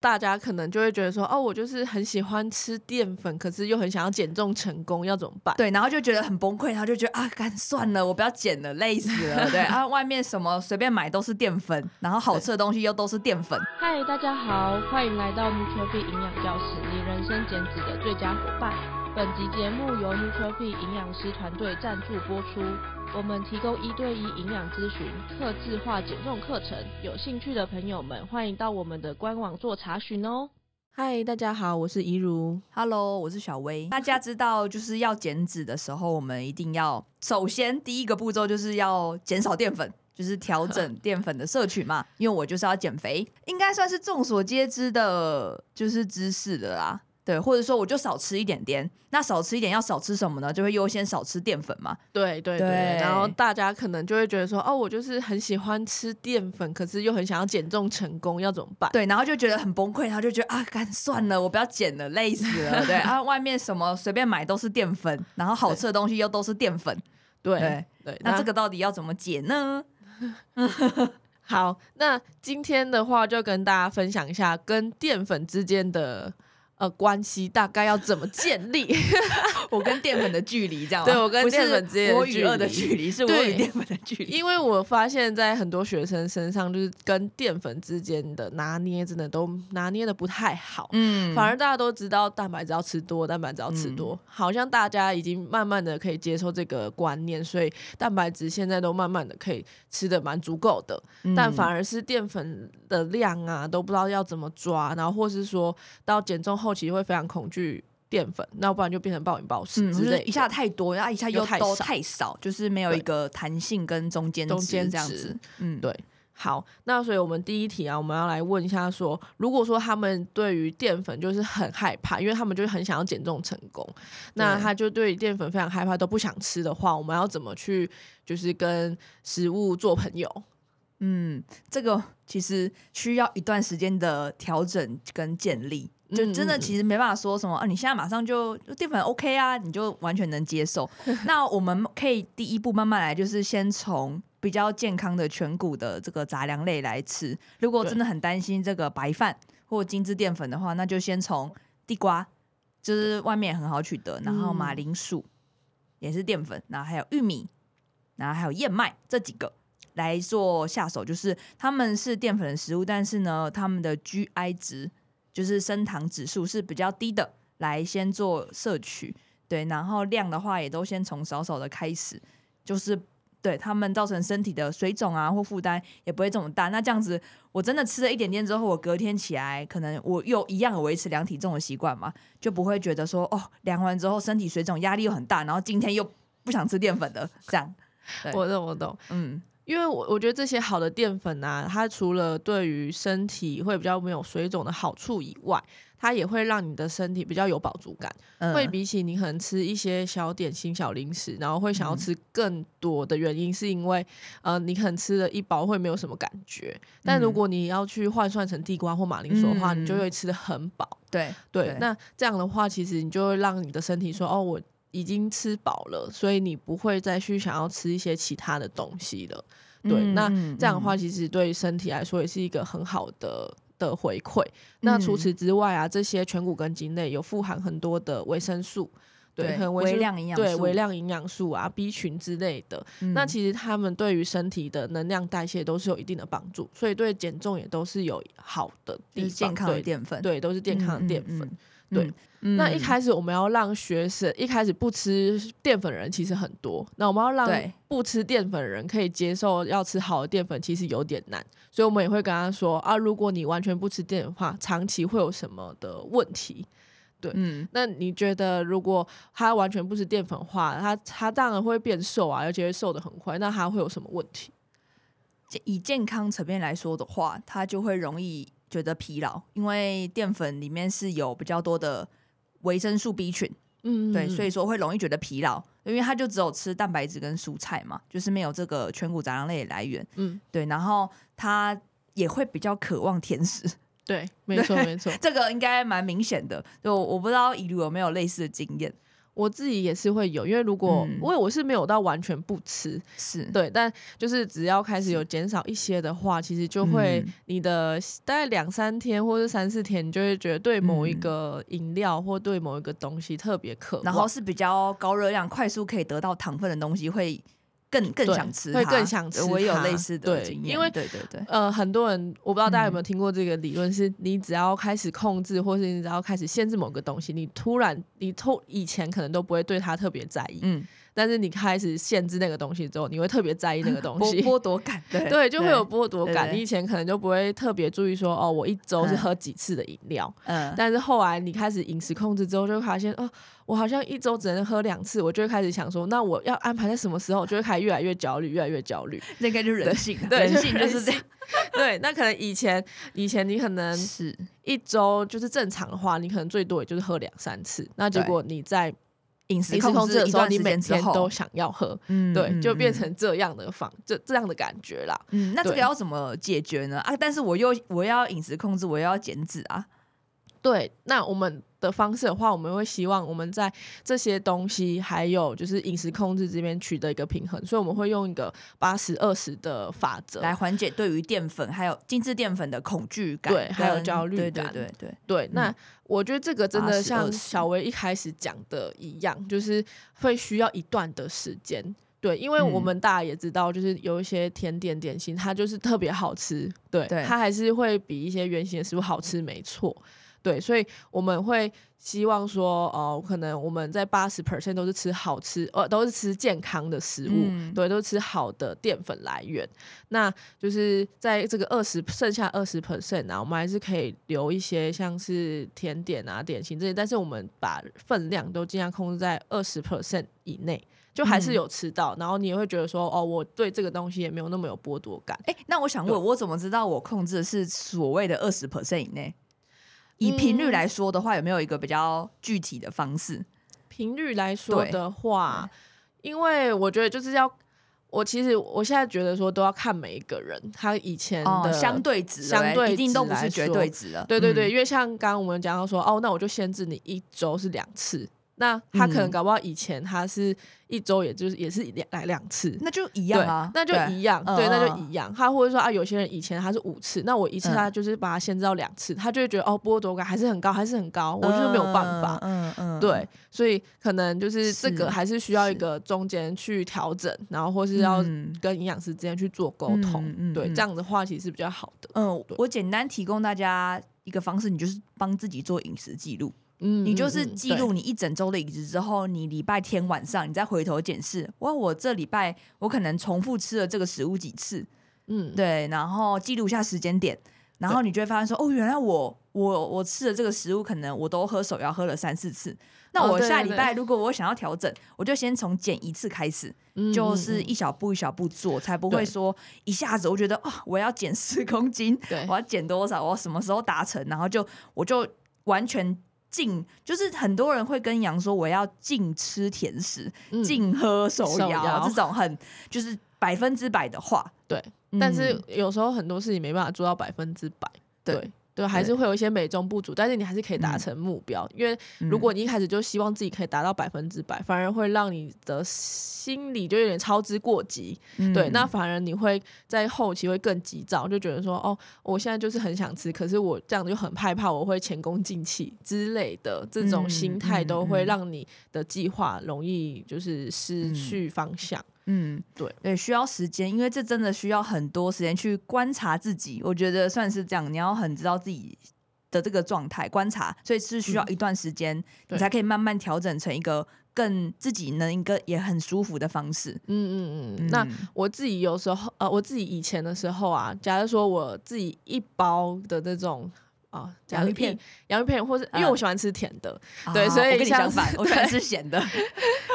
大家可能就会觉得说，哦，我就是很喜欢吃淀粉，可是又很想要减重成功，要怎么办？对，然后就觉得很崩溃，然后就觉得啊，干算了，我不要减了，累死了。对 啊，外面什么随便买都是淀粉，然后好吃的东西又都是淀粉。嗨，大家好，欢迎来到 Nootropic 营养教室，你人生减脂的最佳伙伴。本集节目由 Nootropic 营养师团队赞助播出。我们提供一对一营养咨询、客制化减重课程，有兴趣的朋友们欢迎到我们的官网做查询哦。嗨，大家好，我是怡如。Hello，我是小薇。大家知道，就是要减脂的时候，我们一定要首先第一个步骤就是要减少淀粉，就是调整淀粉的摄取嘛。因为我就是要减肥，应该算是众所皆知的，就是知识的啦。对，或者说我就少吃一点点，那少吃一点要少吃什么呢？就会优先少吃淀粉嘛。对对对，对，然后大家可能就会觉得说，哦，我就是很喜欢吃淀粉，可是又很想要减重成功，要怎么办？对，然后就觉得很崩溃，然后就觉得啊，干算了，我不要减了，累死了。对 啊，外面什么随便买都是淀粉，然后好吃的东西又都是淀粉。对对，对，那这个到底要怎么减呢？好，那今天的话就跟大家分享一下跟淀粉之间的。呃，关系大概要怎么建立？我跟淀粉的距离，这样吗？对，我跟淀粉之间我与恶的距离，是我与淀粉的距离。因为我发现，在很多学生身上，就是跟淀粉之间的拿捏，真的都拿捏的不太好。嗯，反而大家都知道蛋白质要吃多，蛋白质要吃多，嗯，好像大家已经慢慢的可以接受这个观念，所以蛋白质现在都慢慢的可以吃的蛮足够的。嗯，但反而是淀粉的量啊，都不知道要怎么抓，然后或是说到减重后。后期会非常恐惧淀粉，那不然就变成暴饮暴食之类，嗯、一下太多，然后一下又都太少，就是没有一个弹性跟中间中间这样子。嗯，对。好，那所以我们第一题啊，我们要来问一下说，如果说他们对于淀粉就是很害怕，因为他们就是很想要减重成功，那他就对淀粉非常害怕，都不想吃的话，我们要怎么去就是跟食物做朋友？嗯，这个其实需要一段时间的调整跟建立。就真的其实没办法说什么啊，你现在马上就淀粉 OK 啊，你就完全能接受。那我们可以第一步慢慢来，就是先从比较健康的全谷的这个杂粮类来吃。如果真的很担心这个白饭或精致淀粉的话，那就先从地瓜，就是外面很好取得，然后马铃薯也是淀粉，然后还有玉米，然后还有燕麦这几个来做下手，就是他们是淀粉的食物，但是呢，他们的 GI 值。就是升糖指数是比较低的，来先做摄取，对，然后量的话也都先从少少的开始，就是对他们造成身体的水肿啊或负担也不会这么大。那这样子，我真的吃了一点点之后，我隔天起来可能我又一样有维持量体重的习惯嘛，就不会觉得说哦，量完之后身体水肿压力又很大，然后今天又不想吃淀粉的这样。我懂，我懂，嗯。因为我我觉得这些好的淀粉啊，它除了对于身体会比较没有水肿的好处以外，它也会让你的身体比较有饱足感。嗯、会比起你可能吃一些小点心、小零食，然后会想要吃更多的原因，是因为、嗯、呃，你可能吃了一包会没有什么感觉。但如果你要去换算成地瓜或马铃薯的话，嗯、你就会吃得很饱。对对，对，那这样的话，其实你就会让你的身体说：“哦，我。”已经吃饱了，所以你不会再去想要吃一些其他的东西了。对，嗯、那这样的话，其实对身体来说也是一个很好的的回馈。嗯、那除此之外啊，这些全谷根茎类有富含很多的维生素，对，很微量营养，对，微量营养素啊，B 群之类的。嗯、那其实他们对于身体的能量代谢都是有一定的帮助，所以对减重也都是有好的健康的淀粉对，对，都是健康的淀粉。嗯嗯嗯对，嗯、那一开始我们要让学生一开始不吃淀粉的人其实很多，那我们要让不吃淀粉的人可以接受要吃好的淀粉，其实有点难，所以我们也会跟他说啊，如果你完全不吃淀粉的话，长期会有什么的问题？对，嗯，那你觉得如果他完全不吃淀粉的话，他他当然会变瘦啊，而且会瘦的很快，那他会有什么问题？以健康层面来说的话，他就会容易。觉得疲劳，因为淀粉里面是有比较多的维生素 B 群，嗯，嗯，对，所以说会容易觉得疲劳，因为他就只有吃蛋白质跟蔬菜嘛，就是没有这个全谷杂粮类的来源，嗯，对，然后他也会比较渴望甜食，对，没错没错，这个应该蛮明显的，就我不知道一路有没有类似的经验。我自己也是会有，因为如果、嗯、因为我是没有到完全不吃，是。对，但就是只要开始有减少一些的话，其实就会你的大概两三天或者三四天，你就会觉得对某一个饮料或对某一个东西特别渴望，然后是比较高热量、快速可以得到糖分的东西会。更更想吃，会更想吃。我也有类似的经验，因为对对对，呃，很多人我不知道大家有没有听过这个理论，是你只要开始控制，或是你只要开始限制某个东西，你突然你突以前可能都不会对它特别在意，嗯。但是你开始限制那个东西之后，你会特别在意那个东西，剥夺感，对对，就会有剥夺感。你以前可能就不会特别注意说，哦，我一周是喝几次的饮料，嗯，但是后来你开始饮食控制之后，就会发现，哦，我好像一周只能喝两次，我就会开始想说，那我要安排在什么时候，就会开始越来越焦虑，越来越焦虑。那应该就是人性，对，人性就是这样。对，那可能以前以前你可能是一周就是正常的话，你可能最多也就是喝两三次，那结果你在。饮食控制的时候，你每天都想要喝，嗯，对，就变成这样的方，这这样的感觉啦。嗯，那这个要怎么解决呢？啊，但是我又我要饮食控制，我又要减脂啊。对，那我们的方式的话，我们会希望我们在这些东西还有就是饮食控制这边取得一个平衡，所以我们会用一个八十二十的法则来缓解对于淀粉还有精致淀粉的恐惧感，对，还有焦虑感，对对对对，对。那我觉得这个真的像小薇一开始讲的一样，就是会需要一段的时间。对，因为我们大家也知道，就是有一些甜点点心，它就是特别好吃，对，它还是会比一些原型的食物好吃，没错。对，所以我们会希望说，哦，可能我们在八十 percent 都是吃好吃，呃，都是吃健康的食物，嗯、对，都是吃好的淀粉来源。那就是在这个二十剩下二十 percent 啊，我们还是可以留一些像是甜点啊、点心这些，但是我们把分量都尽量控制在二十 percent 以内，就还是有吃到。嗯、然后你也会觉得说，哦，我对这个东西也没有那么有剥夺感。哎，那我想问，我怎么知道我控制的是所谓的二十 percent 以内？以频率来说的话，有没有一个比较具体的方式？频率来说的话，因为我觉得就是要，我其实我现在觉得说都要看每一个人他以前的相对值，相对一定都不是绝对值了。对对对，因为像刚刚我们讲到说，哦，那我就限制你一周是两次。那他可能搞不好以前他是一周，也就是也是两来两次，那就一样啊，那就一样，对，对，那就一样。他或者说啊，有些人以前他是五次，那我一次他就是把它限制到两次，嗯、他就会觉得哦，剥夺感还是很高，还是很高，我就是没有办法，嗯嗯，嗯对，所以可能就是这个还是需要一个中间去调整，然后或是要跟营养师之间去做沟通，嗯、对，这样的话其实是比较好的。嗯，我简单提供大家一个方式，你就是帮自己做饮食记录。嗯，你就是记录你一整周的饮食之后，你礼拜天晚上你再回头检视，哇，我这礼拜我可能重复吃了这个食物几次，嗯，对，然后记录一下时间点，然后你就会发现说，哦，原来我我我吃的这个食物可能我都喝手摇喝了三四次，那我下礼拜如果我想要调整，我就先从减一次开始，就是一小步一小步做，才不会说一下子我觉得啊，我要减十公斤，对，我要减多少，我什么时候达成，然后就我就完全。禁就是很多人会跟羊说，我要禁吃甜食，禁、嗯、喝手摇，这种很就是百分之百的话，对。嗯、但是有时候很多事情没办法做到百分之百，对。对对，还是会有一些美中不足，但是你还是可以达成目标。嗯、因为如果你一开始就希望自己可以达到百分之百，嗯、反而会让你的心理就有点操之过急。嗯、对，那反而你会在后期会更急躁，就觉得说，哦，我现在就是很想吃，可是我这样就很害怕我会前功尽弃之类的，这种心态都会让你的计划容易就是失去方向。嗯嗯，对对，需要时间，因为这真的需要很多时间去观察自己。我觉得算是这样，你要很知道自己的这个状态，观察，所以是需要一段时间，嗯、你才可以慢慢调整成一个更自己能一个也很舒服的方式。嗯嗯嗯。嗯，那我自己有时候，呃，我自己以前的时候啊，假如说我自己一包的那种。啊，洋芋片，洋芋片，或是因为我喜欢吃甜的，对，所以我跟你相反，我喜欢吃咸的。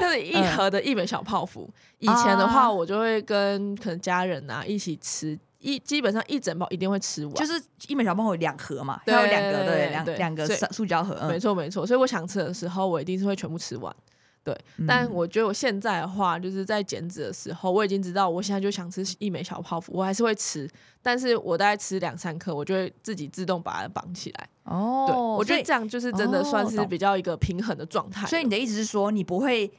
但是一盒的一本小泡芙，以前的话，我就会跟可能家人啊一起吃，一基本上一整包一定会吃完，就是一美小泡芙两盒嘛，还有两个对两两个塑塑胶盒，没错没错。所以我想吃的时候，我一定是会全部吃完。对，但我觉得我现在的话，就是在减脂的时候，我已经知道我现在就想吃一枚小泡芙，我还是会吃，但是我大概吃两三颗，我就会自己自动把它绑起来。哦，对，我觉得这样就是真的算是比较一个平衡的状态。所以你的意思是说，你不会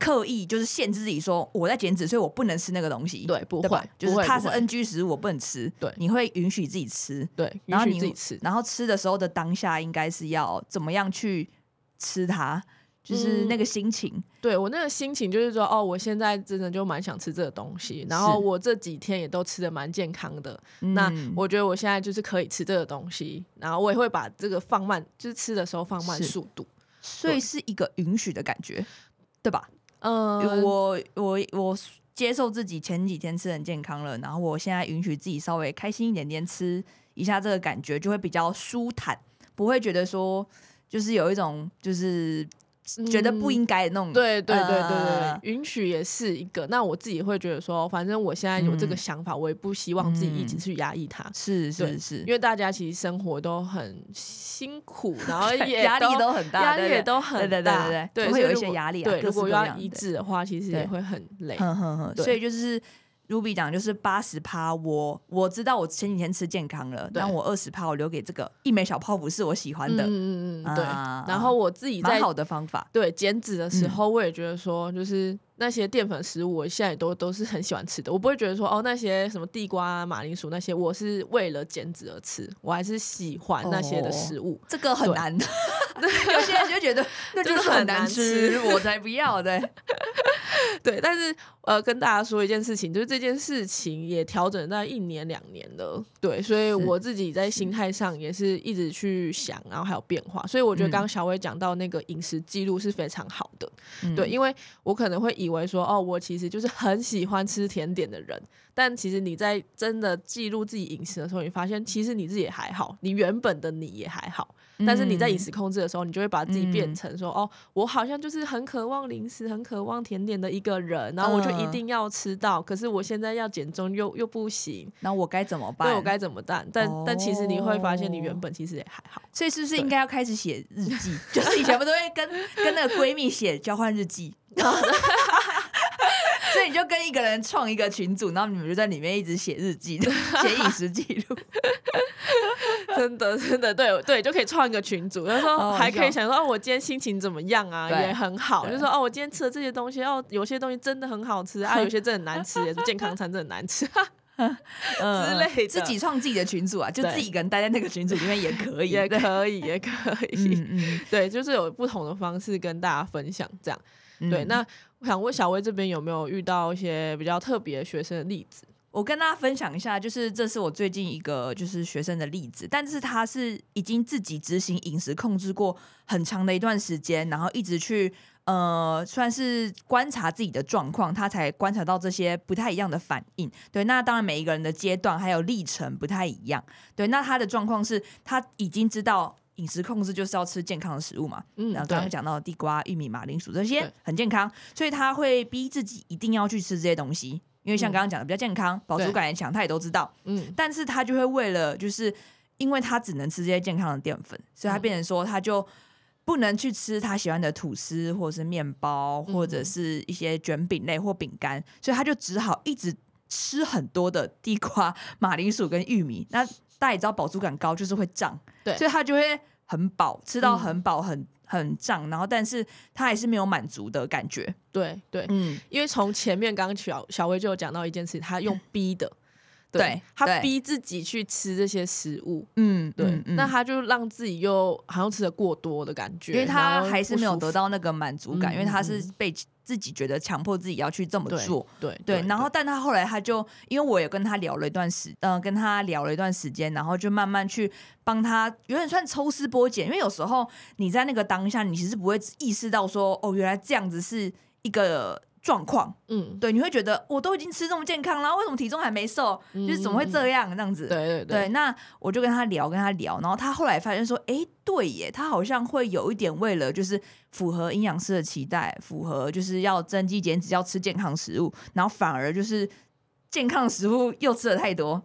刻意就是限制自己说我在减脂，所以我不能吃那个东西。对，不会，就是它是 NG 食物，我不能吃。对，你会允许自己吃。对，然后你自己吃，然后吃的时候的当下应该是要怎么样去吃它？就是那个心情，嗯、对我那个心情就是说，哦，我现在真的就蛮想吃这个东西，然后我这几天也都吃的蛮健康的，那我觉得我现在就是可以吃这个东西，然后我也会把这个放慢，就是吃的时候放慢速度，所以是一个允许的感觉，对吧？嗯，我我我接受自己前几天吃很健康了，然后我现在允许自己稍微开心一点点吃一下，这个感觉就会比较舒坦，不会觉得说就是有一种就是。觉得不应该的那种，对对对对对，允许也是一个。那我自己会觉得说，反正我现在有这个想法，我也不希望自己一直去压抑它。是是是，因为大家其实生活都很辛苦，然后也压力都很大，压力也都很大，对对对对，会有一些压力。对，如果要抑制的话，其实也会很累。所以就是。Ruby 讲就是八十趴，我我知道我前几天吃健康了，但我二十趴我留给这个一枚小泡芙是我喜欢的，嗯嗯嗯，对。然后我自己在好的方法，对减脂的时候，我也觉得说，就是那些淀粉食物，我现在都都是很喜欢吃的，我不会觉得说哦那些什么地瓜、马铃薯那些，我是为了减脂而吃，我还是喜欢那些的食物。这个很难，有些人就觉得 那就是很难吃，我才不要的。对，但是呃，跟大家说一件事情，就是这件事情也调整到一年两年了，对，所以我自己在心态上也是一直去想，然后还有变化，所以我觉得刚刚小薇讲到那个饮食记录是非常好的，嗯、对，因为我可能会以为说，哦，我其实就是很喜欢吃甜点的人，但其实你在真的记录自己饮食的时候，你发现其实你自己也还好，你原本的你也还好。但是你在饮食控制的时候，你就会把自己变成说，嗯、哦，我好像就是很渴望零食、很渴望甜点的一个人，然后我就一定要吃到。嗯、可是我现在要减重又又不行，那我该怎么办？对，我该怎么办？但、哦、但其实你会发现，你原本其实也还好。所以是不是应该要开始写日记？就是以前不都会跟跟那个闺蜜写交换日记？所以你就跟一个人创一个群组，然后你们就在里面一直写日记，写饮食记录。真的，真的，对对，就可以创一个群组。然后说还可以想说，哦，我今天心情怎么样啊？也很好。就说哦，我今天吃的这些东西，哦，有些东西真的很好吃啊，有些真的很难吃，也是健康餐真的很难吃，之类的。自己创自己的群组啊，就自己一个人待在那个群组里面也可以，也可以，也可以。对，就是有不同的方式跟大家分享这样。对，那我想问小薇这边有没有遇到一些比较特别的学生的例子？我跟大家分享一下，就是这是我最近一个就是学生的例子，但是他是已经自己执行饮食控制过很长的一段时间，然后一直去呃算是观察自己的状况，他才观察到这些不太一样的反应。对，那当然每一个人的阶段还有历程不太一样。对，那他的状况是他已经知道。饮食控制就是要吃健康的食物嘛，嗯，然后刚刚讲到地瓜、玉米、马铃薯这些很健康，所以他会逼自己一定要去吃这些东西，因为像刚刚讲的比较健康，饱足感也强，他也都知道，嗯，但是他就会为了就是因为他只能吃这些健康的淀粉，所以他变成说他就不能去吃他喜欢的吐司或者是面包或者是一些卷饼类或饼干，所以他就只好一直吃很多的地瓜、马铃薯跟玉米，那。大家也知道饱足感高就是会胀，对，所以他就会很饱，吃到很饱，很很胀，然后但是他还是没有满足的感觉，对对，嗯，因为从前面刚刚小小薇就有讲到一件事，他用 逼的，对，他逼自己去吃这些食物，嗯，对，那他就让自己又好像吃的过多的感觉，因为他还是没有得到那个满足感，因为他是被。自己觉得强迫自己要去这么做，对对，对，然后但他后来他就，因为我也跟他聊了一段时，嗯、呃，跟他聊了一段时间，然后就慢慢去帮他，有点算抽丝剥茧，因为有时候你在那个当下，你其实不会意识到说，哦，原来这样子是一个。状况，嗯，对，你会觉得我都已经吃这么健康了，为什么体重还没瘦？嗯、就是怎么会这样这样子？对对对，对。那我就跟他聊，跟他聊，然后他后来发现说，哎，对耶，他好像会有一点为了就是符合营养师的期待，符合就是要增肌减脂，要吃健康食物，然后反而就是健康食物又吃的太多，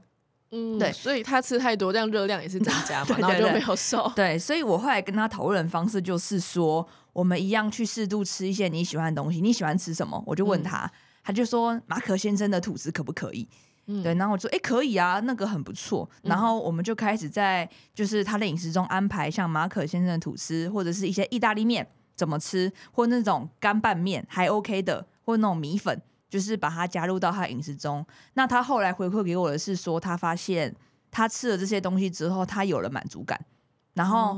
嗯，对，所以他吃太多，这样热量也是增加嘛，对对对，然后就没有瘦。对，所以我后来跟他讨论的方式就是说。我们一样去适度吃一些你喜欢的东西。你喜欢吃什么？我就问他，嗯、他就说马可先生的吐司可不可以？嗯、对，然后我说哎、欸、可以啊，那个很不错。然后我们就开始在就是他的饮食中安排像马可先生的吐司，或者是一些意大利面怎么吃，或那种干拌面还 OK 的，或那种米粉。就是把它加入到他饮食中。那他后来回馈给我的是说，他发现他吃了这些东西之后，他有了满足感，然后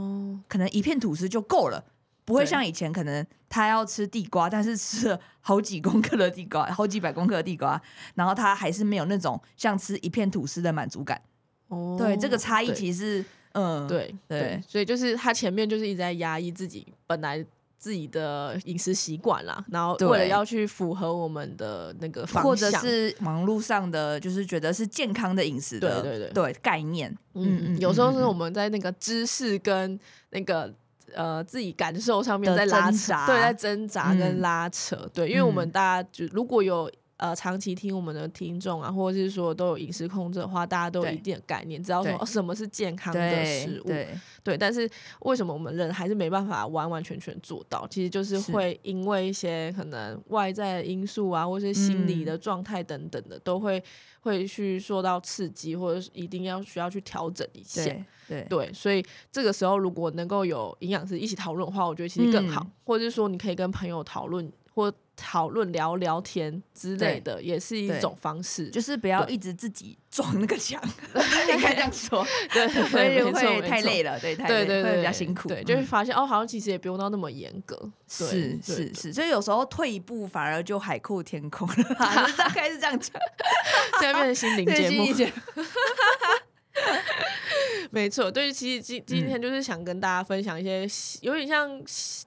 可能一片吐司就够了，不会像以前可能他要吃地瓜，但是吃了好几公克的地瓜，好几百公克的地瓜，然后他还是没有那种像吃一片吐司的满足感。哦，对，这个差异其实，嗯，对对，所以就是他前面就是一直在压抑自己本来。自己的饮食习惯啦，然后为了要去符合我们的那个方向，或者是忙碌上的，就是觉得是健康的饮食的，对对对，对概念。嗯嗯，有时候是我们在那个知识跟那个呃自己感受上面在拉扯，对，在挣扎跟拉扯。嗯、对，因为我们大家就如果有。呃，长期听我们的听众啊，或者是说都有饮食控制的话，大家都有一定的概念，知道说、哦、什么是健康的食物。对，对，但是为什么我们人还是没办法完完全全做到？其实就是会因为一些可能外在的因素啊，或是心理的状态等等的，嗯、都会会去受到刺激，或者是一定要需要去调整一下。对，对，对，所以这个时候如果能够有营养师一起讨论的话，我觉得其实更好。嗯、或者是说，你可以跟朋友讨论或。讨论聊聊天之类的，也是一种方式，就是不要一直自己 撞那个墙，应该这样说，对，会会太累了，对，太累，会比较辛苦，对，就会发现哦，好像其实也不用到那么严格，是是是，所以有时候退一步反而就海阔天空了，大概是这样讲，现在变成心灵节目。没错，对，其实今今天就是想跟大家分享一些有点像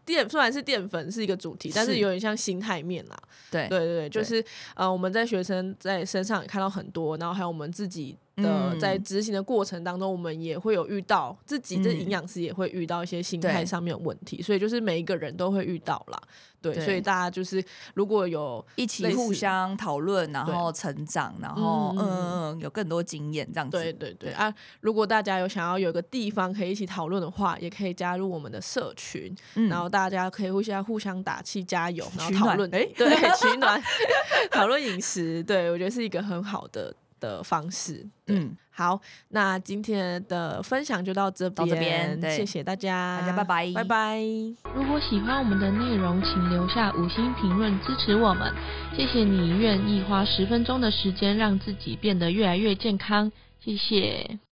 淀，虽然是淀粉是一个主题，但是有点像心态面啦。对。对对，就是呃，我们在学生在身上也看到很多，然后还有我们自己的在执行的过程当中，我们也会有遇到自己的营养师也会遇到一些心态上面的问题，所以就是每一个人都会遇到啦。对，所以大家就是如果有一起互相讨论，然后成长，然后嗯嗯，有更多经验这样子。对对对啊！如果大家有想要有个地方可以一起讨论的话，也可以加入我们的社群，嗯、然后大家可以互相互相打气加油，然后讨论。哎，对，取暖，讨论饮食，对我觉得是一个很好的的方式。嗯，好，那今天的分享就到这边，到这边，谢谢大家，大家拜拜，拜拜。如果喜欢我们的内容，请留下五星评论支持我们，谢谢你愿意花十分钟的时间让自己变得越来越健康，谢谢。